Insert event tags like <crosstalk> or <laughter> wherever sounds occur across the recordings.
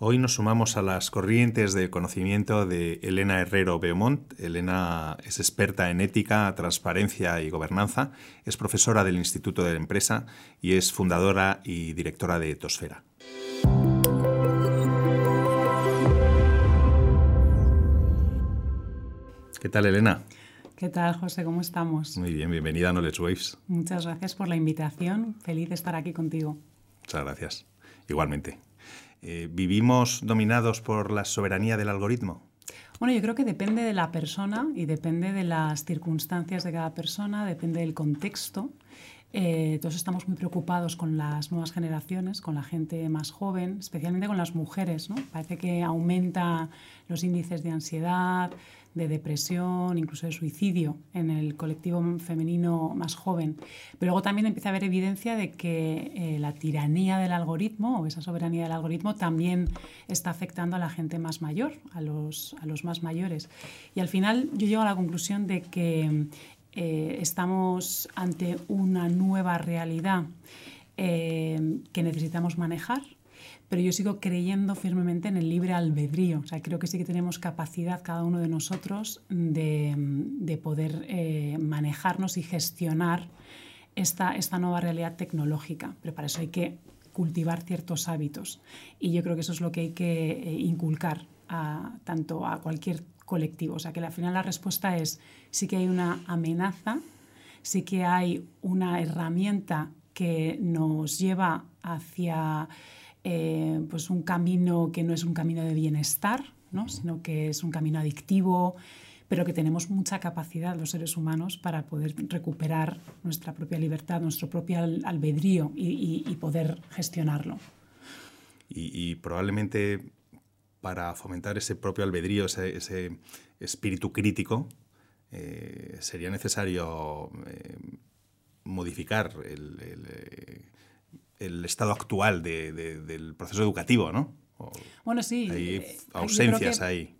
Hoy nos sumamos a las corrientes de conocimiento de Elena Herrero Beaumont. Elena es experta en ética, transparencia y gobernanza, es profesora del Instituto de la Empresa y es fundadora y directora de Etosfera. ¿Qué tal, Elena? ¿Qué tal, José? ¿Cómo estamos? Muy bien, bienvenida a Knowledge Waves. Muchas gracias por la invitación. Feliz de estar aquí contigo. Muchas gracias. Igualmente. Eh, ¿Vivimos dominados por la soberanía del algoritmo? Bueno, yo creo que depende de la persona y depende de las circunstancias de cada persona, depende del contexto. Eh, todos estamos muy preocupados con las nuevas generaciones, con la gente más joven, especialmente con las mujeres. ¿no? Parece que aumenta los índices de ansiedad, de depresión, incluso de suicidio en el colectivo femenino más joven. Pero luego también empieza a haber evidencia de que eh, la tiranía del algoritmo o esa soberanía del algoritmo también está afectando a la gente más mayor, a los, a los más mayores. Y al final yo llego a la conclusión de que eh, estamos ante una nueva realidad eh, que necesitamos manejar pero yo sigo creyendo firmemente en el libre albedrío. O sea, creo que sí que tenemos capacidad cada uno de nosotros de, poder eh, manejarnos y gestionar esta, esta nueva realidad tecnológica. Pero para eso hay que cultivar ciertos hábitos. Y yo creo que eso es lo que hay que eh, inculcar a, tanto a cualquier colectivo. O sea, que al final la respuesta es sí que hay una amenaza, sí que hay una herramienta que nos lleva hacia eh, pues un camino que no es un camino de bienestar, ¿no? sino que es un camino adictivo, pero que tenemos mucha capacidad los seres humanos para poder recuperar nuestra propia libertad, nuestro propio albedrío y, poder gestionarlo. Y, probablemente para fomentar ese propio albedrío, ese, espíritu crítico, eh, sería necesario eh, modificar el, el estado actual del proceso educativo, ¿no? bueno, sí. Hay eh, ausencias ahí.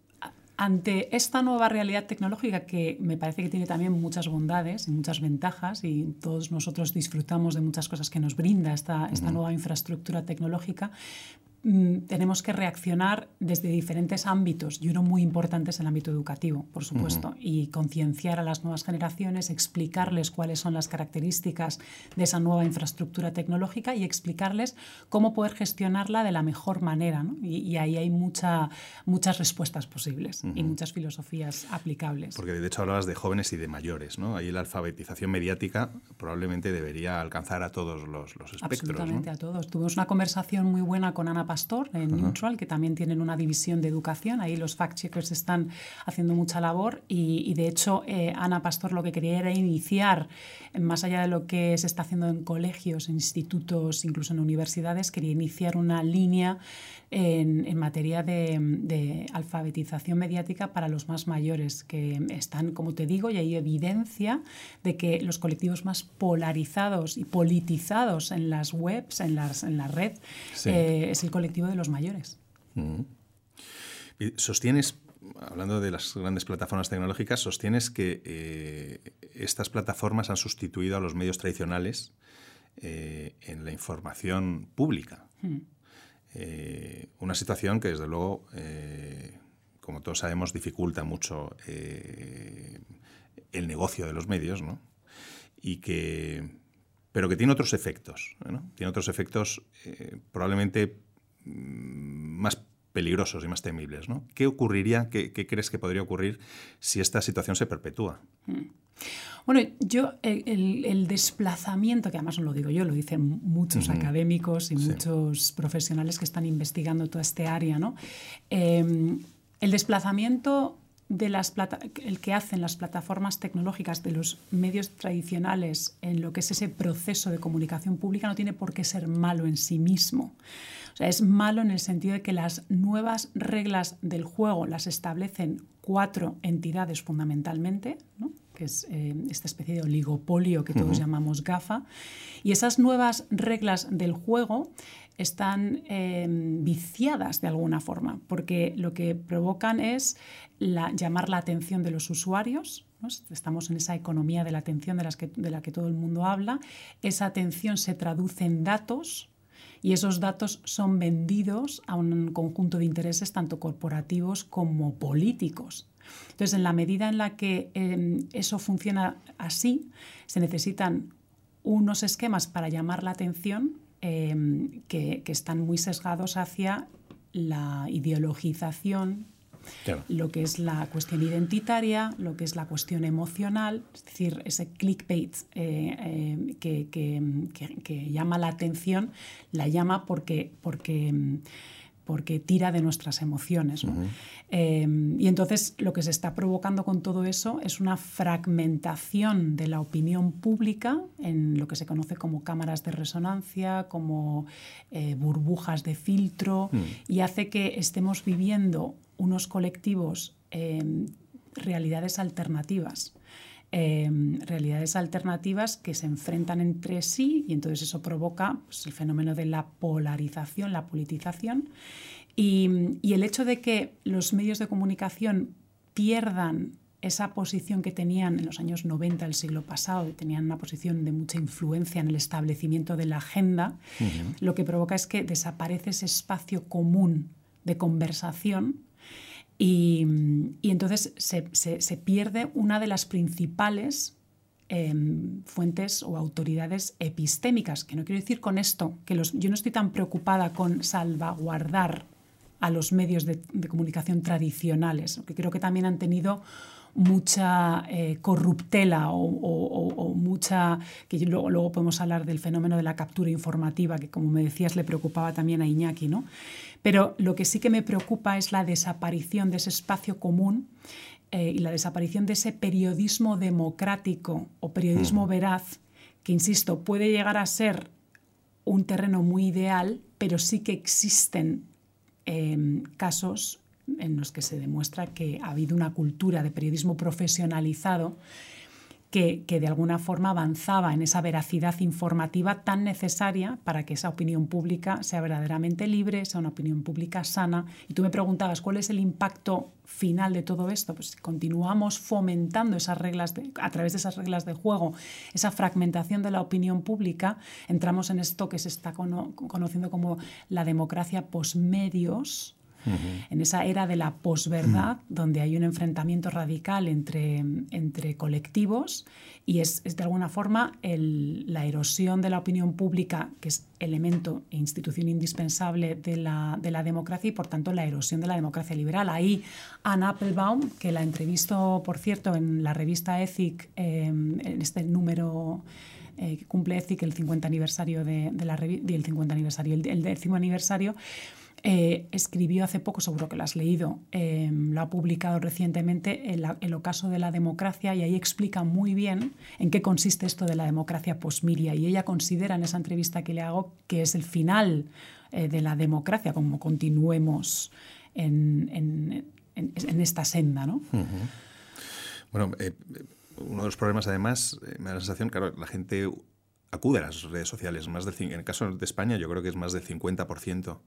Ante esta nueva realidad tecnológica que me parece que tiene también muchas bondades y muchas ventajas y todos nosotros disfrutamos de muchas cosas que nos brinda esta, esta nueva infraestructura tecnológica, Mm, tenemos que reaccionar desde diferentes ámbitos y uno muy importante es el ámbito educativo, por supuesto, y concienciar a las nuevas generaciones, explicarles cuáles son las características de esa nueva infraestructura tecnológica y explicarles cómo poder gestionarla de la mejor manera. Y, ahí hay mucha, muchas respuestas posibles y muchas filosofías aplicables. Porque de hecho hablabas de jóvenes y de mayores, ¿no? Ahí la alfabetización mediática probablemente debería alcanzar a todos los, los espectros. Absolutamente a todos. Tuvimos una conversación muy buena con Ana Pastor en Neutral, que también tienen una división de educación. Ahí los fact-checkers están haciendo mucha labor y, de hecho eh, Ana Pastor lo que quería era iniciar, más allá de lo que se está haciendo en colegios, en institutos, incluso en universidades, quería iniciar una línea en, materia de, alfabetización mediática para los más mayores, que están, como te digo, y hay evidencia de que los colectivos más polarizados y politizados en las webs, en, las, en la red, eh, es el colectivo de los mayores. Mm. ¿Sostienes, hablando de las grandes plataformas tecnológicas, sostienes que eh, estas plataformas han sustituido a los medios tradicionales eh, en la información pública? Mm. Eh, una situación que, desde luego, eh, como todos sabemos, dificulta mucho eh, el negocio de los medios, ¿no? Y que, pero que tiene otros efectos, Tiene otros efectos probablemente mm, más peligrosos y más temibles. ¿no? ¿Qué ocurriría, qué, crees que podría ocurrir si esta situación se perpetúa? Mm. Bueno, yo el, desplazamiento, que además no lo digo yo, lo dicen muchos académicos y muchos profesionales que están investigando toda esta área, ¿no? Em, el desplazamiento de las el que hacen las plataformas tecnológicas de los medios tradicionales en lo que es ese proceso de comunicación pública no tiene por qué ser malo en sí mismo. O sea, es malo en el sentido de que las nuevas reglas del juego las establecen cuatro entidades fundamentalmente, ¿no? que es eh, esta especie de oligopolio que todos llamamos GAFA. Y esas nuevas reglas del juego están em, viciadas de alguna forma, porque lo que provocan es llamar la atención de los usuarios. Estamos en esa economía de la atención de, las de la que todo el mundo habla. Esa atención se traduce en datos y esos datos son vendidos a un conjunto de intereses tanto corporativos como políticos. Entonces, en la medida en la que em, eso funciona así, se necesitan unos esquemas para llamar la atención em, que, están muy sesgados hacia la ideologización, lo que es la cuestión identitaria, lo que es la cuestión emocional, es decir, ese clickbait eh, eh, que, llama la atención, la llama porque, porque em, porque tira de nuestras emociones. Em, y entonces lo que se está provocando con todo eso es una fragmentación de la opinión pública en lo que se conoce como cámaras de resonancia, como eh, burbujas de filtro, mm. y hace que estemos viviendo unos colectivos em, realidades alternativas. Em, realidades alternativas que se enfrentan entre sí y entonces eso provoca pues, el fenómeno de la polarización, la politización. Y, el hecho de que los medios de comunicación pierdan esa posición que tenían en los años 90 del siglo pasado, tenían una posición de mucha influencia en el establecimiento de la agenda, lo que provoca es que desaparece ese espacio común de conversación y, entonces se, pierde una de las principales em, fuentes o autoridades epistémicas, que no quiero decir con esto que los, yo no estoy tan preocupada con salvaguardar a los medios de, comunicación tradicionales, que creo que también han tenido mucha eh, corruptela o, mucha, que luego, luego, podemos hablar del fenómeno de la captura informativa, que como me decías le preocupaba también a Iñaki, ¿no? Pero lo que sí que me preocupa es la desaparición de ese espacio común eh, y la desaparición de ese periodismo democrático o periodismo veraz, que, insisto, puede llegar a ser un terreno muy ideal, pero sí que existen em, casos en los que se demuestra que ha habido una cultura de periodismo profesionalizado que, de alguna forma avanzaba en esa veracidad informativa tan necesaria para que esa opinión pública sea verdaderamente libre, sea una opinión pública sana. Y tú me preguntabas cuál es el impacto final de todo esto. Pues continuamos fomentando esas reglas a través de esas reglas de juego, esa fragmentación de la opinión pública, entramos en esto que se está conociendo como la democracia posmedios en esa era de la posverdad, donde hay un enfrentamiento radical entre, entre colectivos y es, de alguna forma la erosión de la opinión pública, que es elemento e institución indispensable de la, de la democracia y por tanto la erosión de la democracia liberal. Ahí Anna Applebaum, que la entrevistó, por cierto, en la revista Ethic, em, en este número eh, que cumple Ethic el 50 aniversario de, la revista, el 50 aniversario, el, el décimo aniversario, eh, escribió hace poco, seguro que lo has leído, em, lo ha publicado recientemente, el, el, ocaso de la democracia, y ahí explica muy bien en qué consiste esto de la democracia posmiria. Y ella considera en esa entrevista que le hago que es el final eh, de la democracia, como continuemos en, en, en, esta senda. ¿no? Bueno, eh, uno de los problemas además, me da la sensación, claro, la gente acude a las redes sociales, más del, en el caso de España yo creo que es más del 50%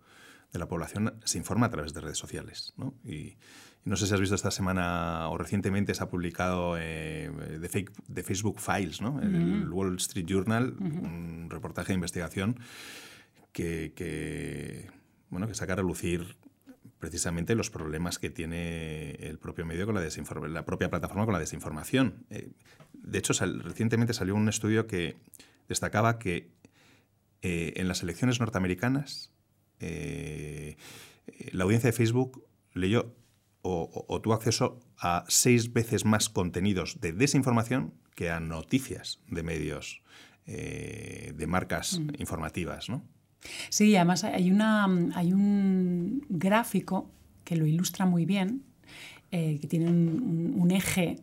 de la población se informa a través de redes sociales. ¿no? Y, no sé si has visto esta semana o recientemente se ha publicado eh, de, fake, de, Facebook Files, ¿no? el Wall Street Journal, un reportaje de investigación que, bueno, que saca a relucir precisamente los problemas que tiene el propio medio con la desinformación, la propia plataforma con la desinformación. Eh, de hecho, recientemente salió un estudio que destacaba que eh, en las elecciones norteamericanas eh, la audiencia de Facebook leyó o, tuvo acceso a seis veces más contenidos de desinformación que a noticias de medios, eh, de marcas mm. informativas. ¿no? Sí, además hay, una, hay un gráfico que lo ilustra muy bien, eh, que tiene un eje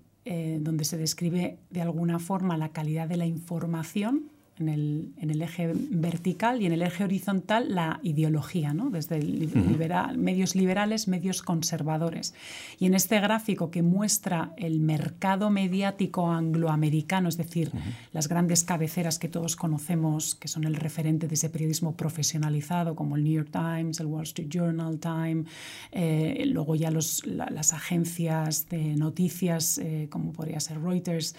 donde se describe de alguna forma la calidad de la información en el, en el, eje vertical y en el eje horizontal la ideología, ¿no? desde liberal, medios liberales, medios conservadores. Y en este gráfico que muestra el mercado mediático angloamericano, es decir, las grandes cabeceras que todos conocemos, que son el referente de ese periodismo profesionalizado, como el New York Times, el Wall Street Journal, Time, eh, luego ya los, las agencias de noticias, eh, como podría ser Reuters,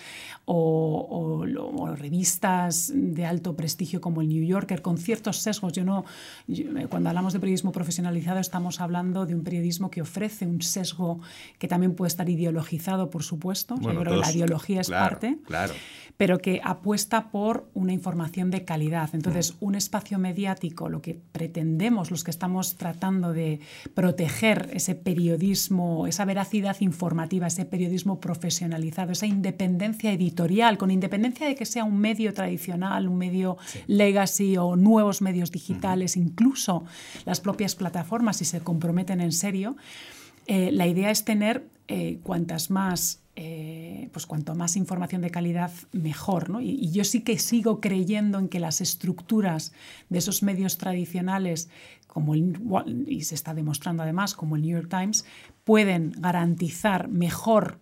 o, o revistas de alto prestigio como el New Yorker, con ciertos sesgos. Yo no, cuando hablamos de periodismo profesionalizado estamos hablando de un periodismo que ofrece un sesgo que también puede estar ideologizado, por supuesto. yo creo que la ideología es parte. Claro pero que apuesta por una información de calidad. Entonces, un espacio mediático, lo que pretendemos los que estamos tratando de proteger ese periodismo, esa veracidad informativa, ese periodismo profesionalizado, esa independencia editorial, con independencia de que sea un medio tradicional, un medio legacy o nuevos medios digitales, incluso las propias plataformas, si se comprometen en serio, eh, la idea es tener eh, cuantas más eh, pues cuanto más información de calidad, mejor. ¿no? Y, yo sí que sigo creyendo en que las estructuras de esos medios tradicionales, como y se está demostrando además, como el New York Times, pueden garantizar mejor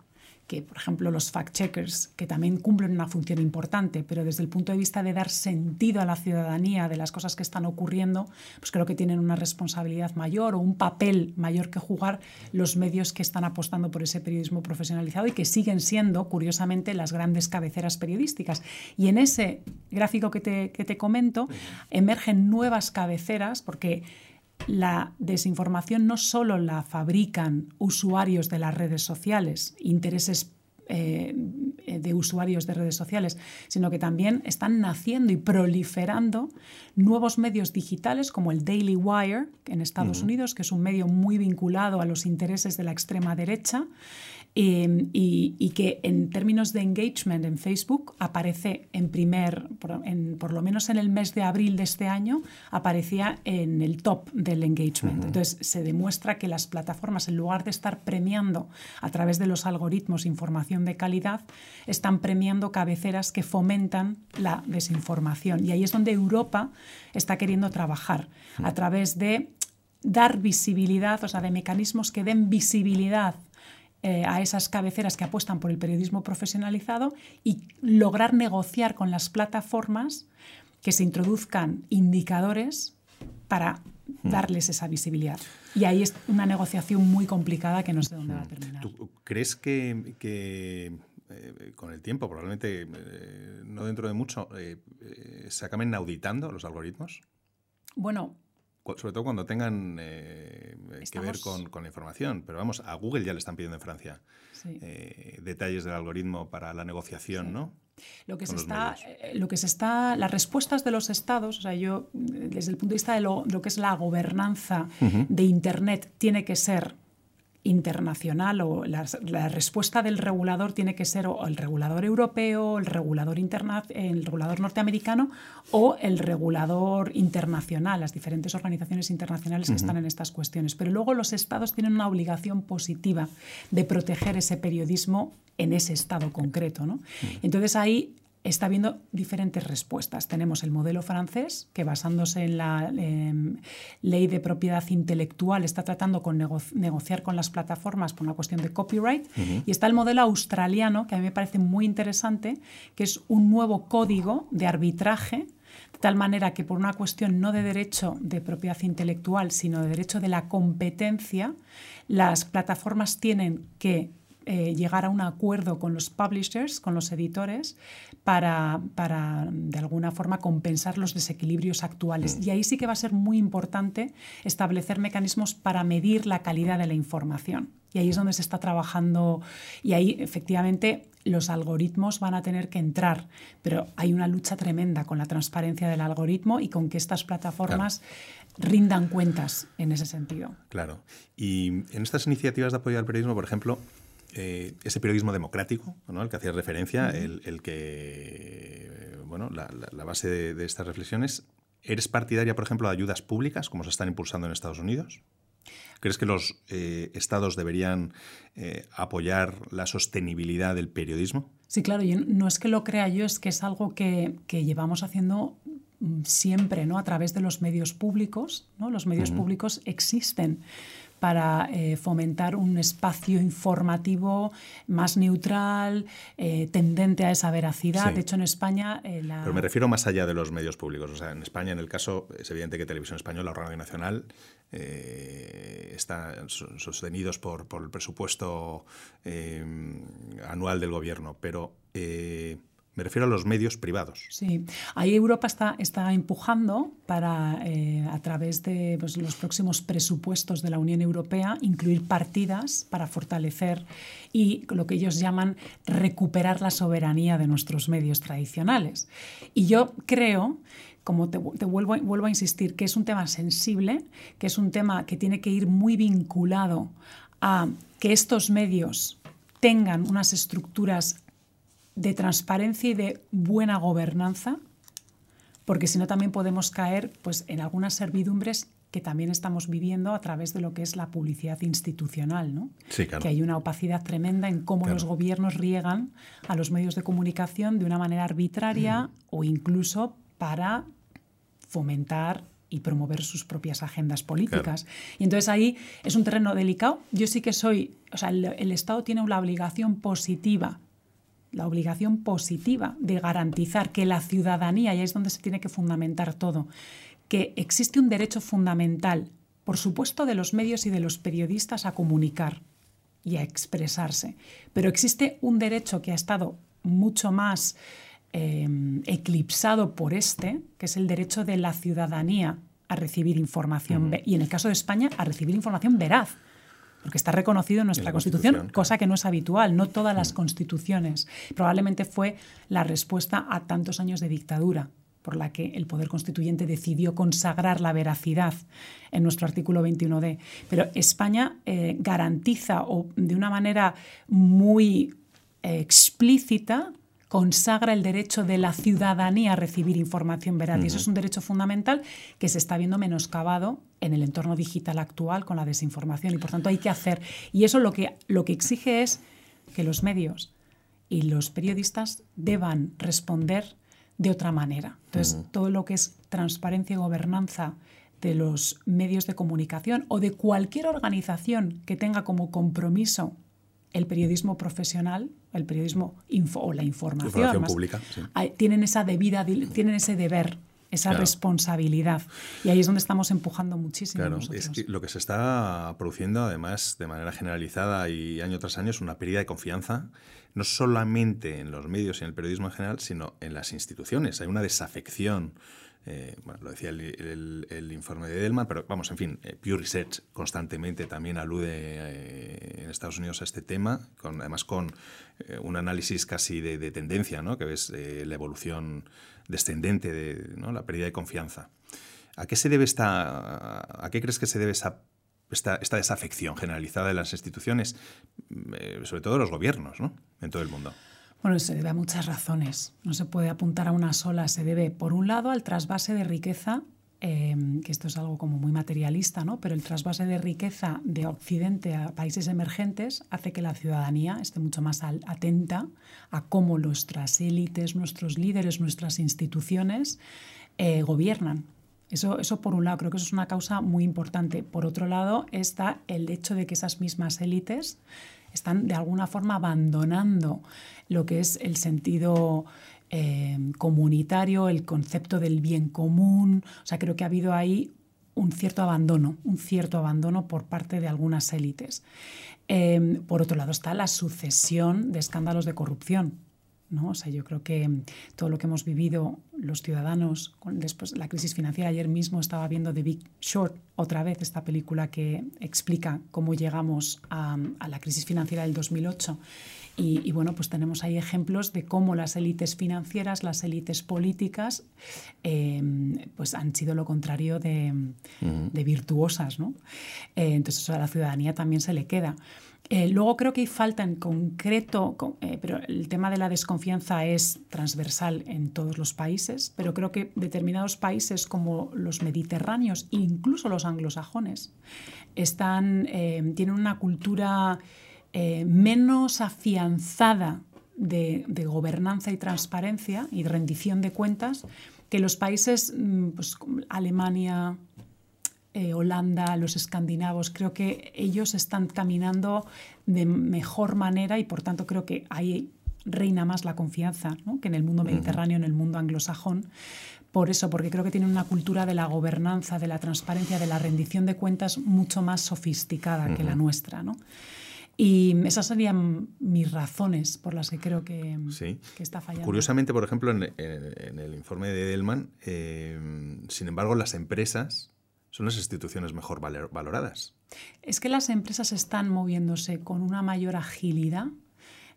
que, por ejemplo, los fact-checkers, que también cumplen una función importante, pero desde el punto de vista de dar sentido a la ciudadanía de las cosas que están ocurriendo, pues creo que tienen una responsabilidad mayor o un papel mayor que jugar los medios que están apostando por ese periodismo profesionalizado y que siguen siendo, curiosamente, las grandes cabeceras periodísticas. Y en ese gráfico que te, que te comento, emergen nuevas cabeceras porque la desinformación no solo la fabrican usuarios de las redes sociales, intereses eh, de usuarios de redes sociales, sino que también están naciendo y proliferando nuevos medios digitales como el Daily Wire en Estados Unidos, que es un medio muy vinculado a los intereses de la extrema derecha Em, y, que en términos de engagement en Facebook aparece en primer, por, por, lo menos en el mes de abril de este año, aparecía en el top del engagement. Entonces se demuestra que las plataformas, en lugar de estar premiando a través de los algoritmos información de calidad, están premiando cabeceras que fomentan la desinformación. Y ahí es donde Europa está queriendo trabajar, a través de dar visibilidad, o sea, de mecanismos que den visibilidad eh, a esas cabeceras que apuestan por el periodismo profesionalizado y lograr negociar con las plataformas que se introduzcan indicadores para hmm. darles esa visibilidad. Y ahí es una negociación muy complicada que no sé dónde va a hmm. terminar. ¿Tú crees que, eh, con el tiempo, probablemente eh, no dentro de mucho, se acaben auditando los algoritmos? Bueno, sobre todo cuando tengan eh, que ver con, la información. Pero vamos, a Google ya le están pidiendo en Francia eh, detalles del algoritmo para la negociación, ¿no? Lo que, se está, eh, lo que se está, las respuestas de los estados, o sea, yo desde el punto de vista de lo, que es la gobernanza de Internet, tiene que ser internacional o la, respuesta del regulador tiene que ser o el regulador europeo, el regulador, interna, el regulador norteamericano o el regulador internacional, las diferentes organizaciones internacionales que están en estas cuestiones. Pero luego los estados tienen una obligación positiva de proteger ese periodismo en ese estado concreto. ¿no? Entonces ahí está habiendo diferentes respuestas. Tenemos el modelo francés, que basándose en la em, ley de propiedad intelectual está tratando con negociar con las plataformas por una cuestión de copyright. Y está el modelo australiano, que a mí me parece muy interesante, que es un nuevo código de arbitraje de tal manera que por una cuestión no de derecho de propiedad intelectual, sino de derecho de la competencia, las plataformas tienen que eh, llegar a un acuerdo con los publishers, con los editores, para, para, de alguna forma compensar los desequilibrios actuales. Mm. Y ahí sí que va a ser muy importante establecer mecanismos para medir la calidad de la información. Y ahí es donde se está trabajando y ahí efectivamente los algoritmos van a tener que entrar, pero hay una lucha tremenda con la transparencia del algoritmo y con que estas plataformas rindan cuentas en ese sentido. Claro. Y en estas iniciativas de apoyo al periodismo, por ejemplo, eh, ese periodismo democrático ¿no? al que hacías referencia, el, que, bueno, la, base de, estas reflexiones, ¿eres partidaria, por ejemplo, de ayudas públicas, como se están impulsando en Estados Unidos? ¿Crees que los eh, estados deberían eh, apoyar la sostenibilidad del periodismo? Sí, claro, no es que lo crea yo, es que es algo que, llevamos haciendo mm, siempre, ¿no? A través de los medios públicos, ¿no? Los medios públicos existen para eh, fomentar un espacio informativo más neutral, eh, tendente a esa veracidad. De hecho, en España... Eh, Pero me refiero más allá de los medios públicos. O sea, en España, en el caso, es evidente que Televisión Española, Radio Nacional, están sostenidos por, por el presupuesto anual del gobierno. Pero Me refiero a los medios privados. Sí, ahí Europa está, está empujando para, eh, a través de pues, los próximos presupuestos de la Unión Europea, incluir partidas para fortalecer y lo que ellos llaman recuperar la soberanía de nuestros medios tradicionales. Y yo creo como te, vuelvo, vuelvo, a insistir, que es un tema sensible, que es un tema que tiene que ir muy vinculado a que estos medios tengan unas estructuras de transparencia y de buena gobernanza, porque si no también podemos caer pues, en algunas servidumbres que también estamos viviendo a través de lo que es la publicidad institucional, ¿no? Que hay una opacidad tremenda en cómo los gobiernos riegan a los medios de comunicación de una manera arbitraria o incluso para fomentar y promover sus propias agendas políticas. Y entonces ahí es un terreno delicado. Yo sí que soy, o sea, el Estado tiene una obligación positiva la obligación positiva de garantizar que la ciudadanía, y ahí es donde se tiene que fundamentar todo, que existe un derecho fundamental, por supuesto, de los medios y de los periodistas a comunicar y a expresarse, pero existe un derecho que ha estado mucho más eh, eclipsado por este, que es el derecho de la ciudadanía a recibir información, y en el caso de España, a recibir información veraz porque está reconocido en nuestra Constitución, cosa que no es habitual, no todas las mm. constituciones. Probablemente fue la respuesta a tantos años de dictadura por la que el Poder Constituyente decidió consagrar la veracidad en nuestro artículo 21D. Pero España eh, garantiza o de una manera muy eh, explícita consagra el derecho de la ciudadanía a recibir información veraz. Y eso es un derecho fundamental que se está viendo menoscabado en el entorno digital actual con la desinformación. Y por tanto hay que hacer. Y eso lo que, lo que exige es que los medios y los periodistas deban responder de otra manera. Entonces, todo lo que es transparencia y gobernanza de los medios de comunicación o de cualquier organización que tenga como compromiso el periodismo profesional, el periodismo info, o la información, pública, tienen esa debida, tienen ese deber, esa responsabilidad. Y ahí es donde estamos empujando muchísimo. Claro, es que lo que se está produciendo, además, de manera generalizada y año tras año, es una pérdida de confianza, no solamente en los medios y en el periodismo en general, sino en las instituciones. Hay una desafección eh, bueno, lo decía el, informe de Delman, pero vamos, en fin, eh, Pew Research constantemente también alude eh, en Estados Unidos a este tema, con, además con un análisis casi de, tendencia, ¿no? que ves la evolución descendente de la pérdida de confianza. ¿A qué se debe esta, a qué crees que se debe esta, esta desafección generalizada de las instituciones, sobre todo de los gobiernos, ¿no? en todo el mundo? Bueno, se debe a muchas razones. No se puede apuntar a una sola. Se debe, por un lado, al trasvase de riqueza, em, que esto es algo como muy materialista, ¿no? pero el trasvase de riqueza de Occidente a países emergentes hace que la ciudadanía esté mucho más atenta a cómo nuestras élites, nuestros líderes, nuestras instituciones eh, gobiernan. Eso, eso por un lado, creo que eso es una causa muy importante. Por otro lado, está el hecho de que esas mismas élites están de alguna forma abandonando lo que es el sentido eh, comunitario, el concepto del bien común. O sea, creo que ha habido ahí un cierto abandono, un cierto abandono por parte de algunas élites. Eh, por otro lado está la sucesión de escándalos de corrupción. ¿No? O sea, yo creo que todo lo que hemos vivido los ciudadanos después de la crisis financiera, ayer mismo estaba viendo The Big Short otra vez, esta película que explica cómo llegamos a, la crisis financiera del 2008. Y, bueno, pues tenemos ahí ejemplos de cómo las élites financieras, las élites políticas, eh, pues han sido lo contrario de, virtuosas. ¿no? Eh, entonces eso a la ciudadanía también se le queda. Eh, luego creo que hay falta en concreto, eh, pero el tema de la desconfianza es transversal en todos los países, pero creo que determinados países como los mediterráneos incluso los anglosajones eh, tienen una cultura menos afianzada de, gobernanza y transparencia y rendición de cuentas que los países, mm, pues, Alemania, eh, Holanda, los escandinavos, creo que ellos están caminando de mejor manera y por tanto creo que ahí reina más la confianza que en el mundo mediterráneo, en el mundo anglosajón. Por eso, porque creo que tienen una cultura de la gobernanza, de la transparencia, de la rendición de cuentas mucho más sofisticada que la nuestra. Y esas serían mis razones por las que creo que, está fallando. Curiosamente, por ejemplo, en, el informe de Edelman, eh, sin embargo, las empresas son las instituciones mejor valoradas. Es que las empresas están moviéndose con una mayor agilidad,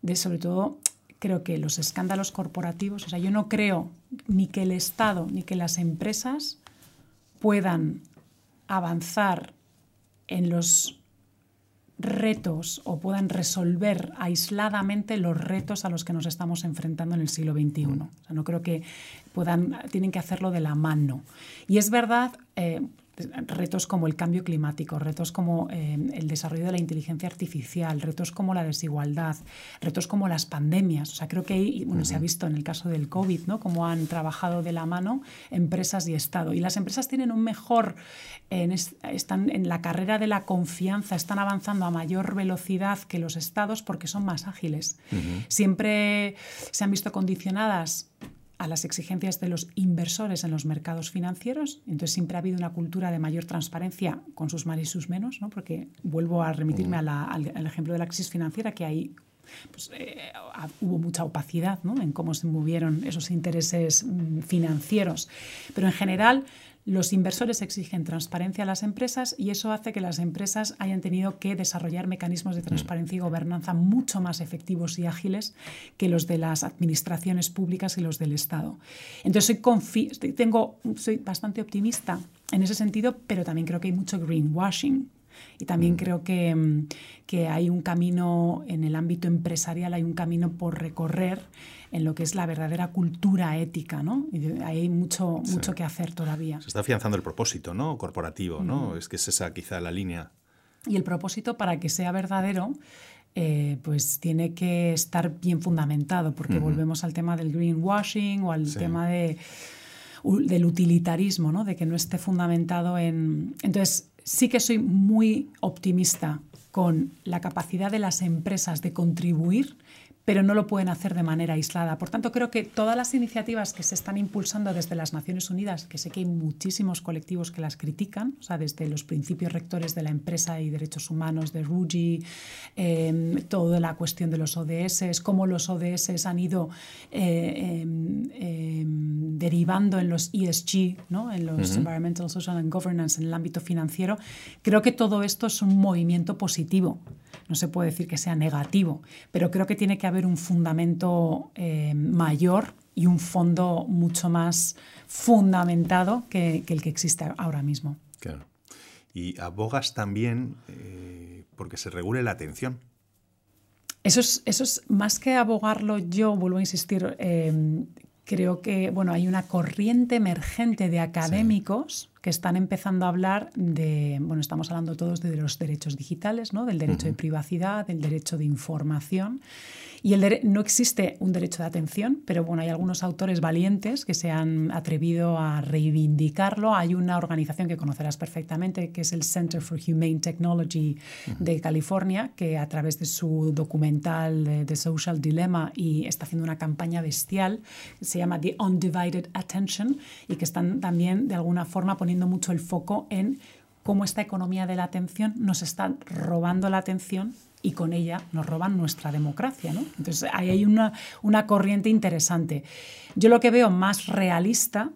de sobre todo creo que los escándalos corporativos, o sea, yo no creo ni que el Estado ni que las empresas puedan avanzar en los retos o puedan resolver aisladamente los retos a los que nos estamos enfrentando en el siglo XXI. O sea, no creo que puedan, tienen que hacerlo de la mano. Y es verdad, eh, retos como el cambio climático, retos como eh, el desarrollo de la inteligencia artificial, retos como la desigualdad, retos como las pandemias. O sea, creo que ahí, bueno, se ha visto en el caso del COVID, ¿no? Cómo han trabajado de la mano empresas y Estado. Y las empresas tienen un mejor, están en la carrera de la confianza, están avanzando a mayor velocidad que los Estados porque son más ágiles. Siempre se han visto condicionadas a las exigencias de los inversores en los mercados financieros. Entonces siempre ha habido una cultura de mayor transparencia con sus más y sus menos, ¿no? porque vuelvo a remitirme al, ejemplo de la crisis financiera, que ahí pues, eh, hubo mucha opacidad ¿no? en cómo se movieron esos intereses mm, financieros. Pero en general los inversores exigen transparencia a las empresas y eso hace que las empresas hayan tenido que desarrollar mecanismos de transparencia y gobernanza mucho más efectivos y ágiles que los de las administraciones públicas y los del Estado. Entonces soy, tengo, soy bastante optimista en ese sentido, pero también creo que hay mucho greenwashing y también mm. creo que, mm, que, hay un camino en el ámbito empresarial, hay un camino por recorrer en lo que es la verdadera cultura ética, ¿no? Y hay mucho, mucho que hacer todavía. Se está afianzando el propósito, ¿no? Corporativo, ¿no? Es que es esa quizá la línea. Y el propósito, para que sea verdadero, eh, pues tiene que estar bien fundamentado, porque volvemos al tema del greenwashing o al tema de, del utilitarismo, ¿no? de que no esté fundamentado en... Entonces, sí que soy muy optimista con la capacidad de las empresas de contribuir pero no lo pueden hacer de manera aislada. Por tanto, creo que todas las iniciativas que se están impulsando desde las Naciones Unidas, que sé que hay muchísimos colectivos que las critican, o sea, desde los principios rectores de la empresa y derechos humanos de RUGI, eh, toda la cuestión de los ODS, cómo los ODS han ido eh, em, em, derivando en los ESG, ¿no? en los Environmental, Social and Governance, en el ámbito financiero, creo que todo esto es un movimiento positivo no se puede decir que sea negativo, pero creo que tiene que haber un fundamento eh, mayor y un fondo mucho más fundamentado que, el que existe ahora mismo. Claro. Y abogas también eh, porque se regule la atención. Eso es, eso es más que abogarlo yo, vuelvo a insistir, eh, creo que bueno, hay una corriente emergente de académicos que están empezando a hablar de, bueno, estamos hablando todos de los derechos digitales, ¿no? del derecho de privacidad, del derecho de información. Y el no existe un derecho de atención, pero bueno, hay algunos autores valientes que se han atrevido a reivindicarlo. Hay una organización que conocerás perfectamente, que es el Center for Humane Technology de California, que a través de su documental The Social Dilemma y está haciendo una campaña bestial, se llama The Undivided Attention, y que están también de alguna forma poniendo mucho el foco en cómo esta economía de la atención nos está robando la atención y con ella nos roban nuestra democracia. ¿no? Entonces ahí hay una, una corriente interesante. Yo lo que veo más realista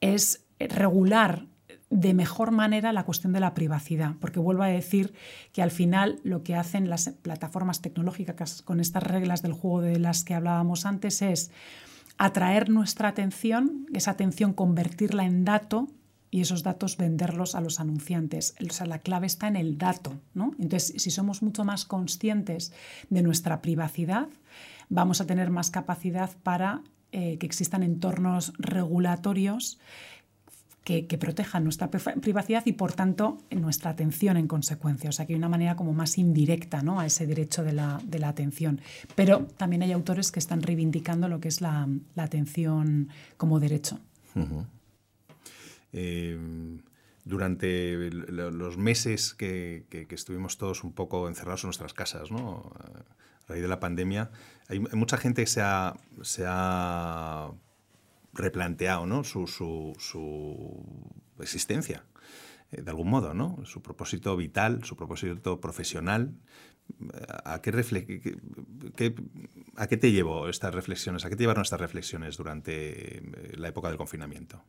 es regular de mejor manera la cuestión de la privacidad, porque vuelvo a decir que al final lo que hacen las plataformas tecnológicas con estas reglas del juego de las que hablábamos antes es atraer nuestra atención, esa atención convertirla en dato y esos datos venderlos a los anunciantes. O sea, la clave está en el dato. ¿no? Entonces, si somos mucho más conscientes de nuestra privacidad, vamos a tener más capacidad para eh, que existan entornos regulatorios que, protejan nuestra privacidad y, por tanto, nuestra atención en consecuencia. O sea, que hay una manera como más indirecta ¿no? a ese derecho de la, de la, atención. Pero también hay autores que están reivindicando lo que es la, la atención como derecho. Em, durante los meses que, estuvimos todos un poco encerrados en nuestras casas, ¿no? a raíz de la pandemia, hay, mucha gente que se ha, replanteado ¿no? su, su, existencia, eh, de algún modo, ¿no? su propósito vital, su propósito profesional. ¿a qué, ¿a qué te llevó estas reflexiones? ¿A qué te llevaron estas reflexiones durante eh, la época del confinamiento?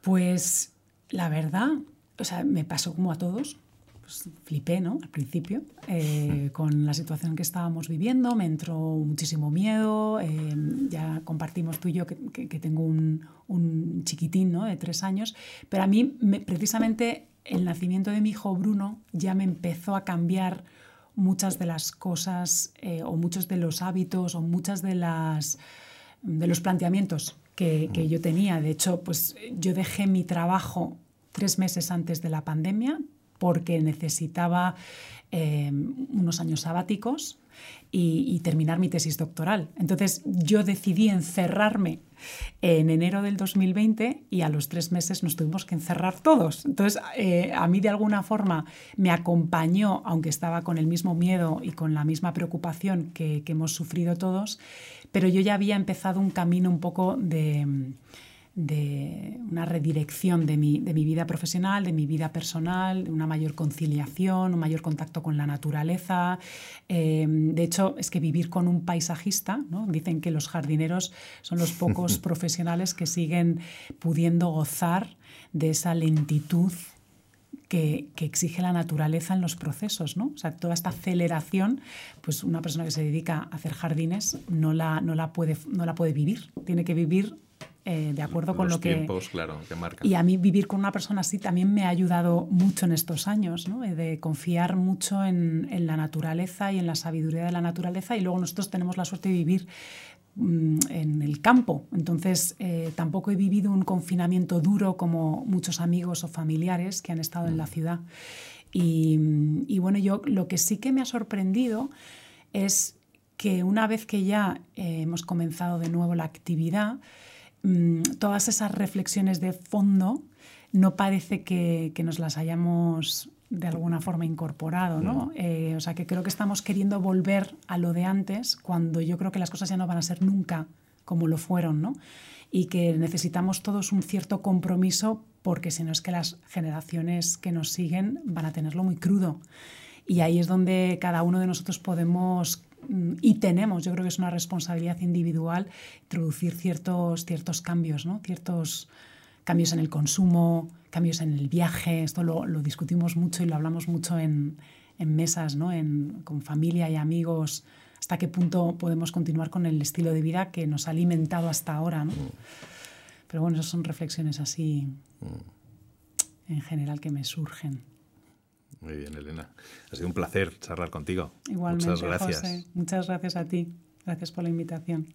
Pues la verdad, o sea, me pasó como a todos. Pues, flipé, ¿no? Al principio, eh, <laughs> con la situación que estábamos viviendo, me entró muchísimo miedo. Eh, ya compartimos tú y yo que, tengo un, chiquitín, ¿no? De tres años. Pero a mí, precisamente, el nacimiento de mi hijo Bruno ya me empezó a cambiar muchas de las cosas eh, o muchos de los hábitos o muchas de las de los planteamientos que, que, mm. yo tenía. De hecho, pues yo dejé mi trabajo tres meses antes de la pandemia porque necesitaba eh, unos años sabáticos y, terminar mi tesis doctoral. Entonces yo decidí encerrarme en enero del 2020 y a los tres meses nos tuvimos que encerrar todos. Entonces eh, a mí de alguna forma me acompañó, aunque estaba con el mismo miedo y con la misma preocupación que hemos sufrido todos, pero yo ya había empezado un camino un poco de de una redirección de mi, vida profesional, de mi vida personal, de una mayor conciliación, un mayor contacto con la naturaleza. Em, de hecho, es que vivir con un paisajista, ¿no? dicen que los jardineros son los pocos <laughs> profesionales que siguen pudiendo gozar de esa lentitud que, exige la naturaleza en los procesos, ¿no? O sea, toda esta aceleración, pues una persona que se dedica a hacer jardines no la, no la, puede, no la puede vivir, tiene que vivir eh, de acuerdo con lo que... tiempos, claro, que marcan. Y a mí vivir con una persona así también me ha ayudado mucho en estos años, ¿no? Eh, de confiar mucho en, en, la naturaleza y en la sabiduría de la naturaleza y luego nosotros tenemos la suerte de vivir mm, en el campo. Entonces, eh, tampoco he vivido un confinamiento duro como muchos amigos o familiares que han estado en la mm. ciudad. Y, y bueno, yo lo que sí que me ha sorprendido es que una vez que ya hemos comenzado de nuevo la actividad, Mm, todas esas reflexiones de fondo no parece que, nos las hayamos de alguna forma incorporado, ¿no? Eh, o sea, que creo que estamos queriendo volver a lo de antes cuando yo creo que las cosas ya no van a ser nunca como lo fueron, ¿no? Y que necesitamos todos un cierto compromiso porque si no es que las generaciones que nos siguen van a tenerlo muy crudo. Y ahí es donde cada uno de nosotros podemos y tenemos, yo creo que es una responsabilidad individual, introducir ciertos, ciertos cambios, ¿no? ciertos cambios en el consumo, cambios en el viaje. Esto lo, lo discutimos mucho y lo hablamos mucho en, en mesas, ¿no? en, con familia y amigos. Hasta qué punto podemos continuar con el estilo de vida que nos ha alimentado hasta ahora. ¿no? Mm. Pero bueno, esas son reflexiones así mm. en general que me surgen. Muy bien, Elena. Ha sido un placer charlar contigo. Igualmente, Muchas gracias. Muchas gracias a ti. Gracias por la invitación.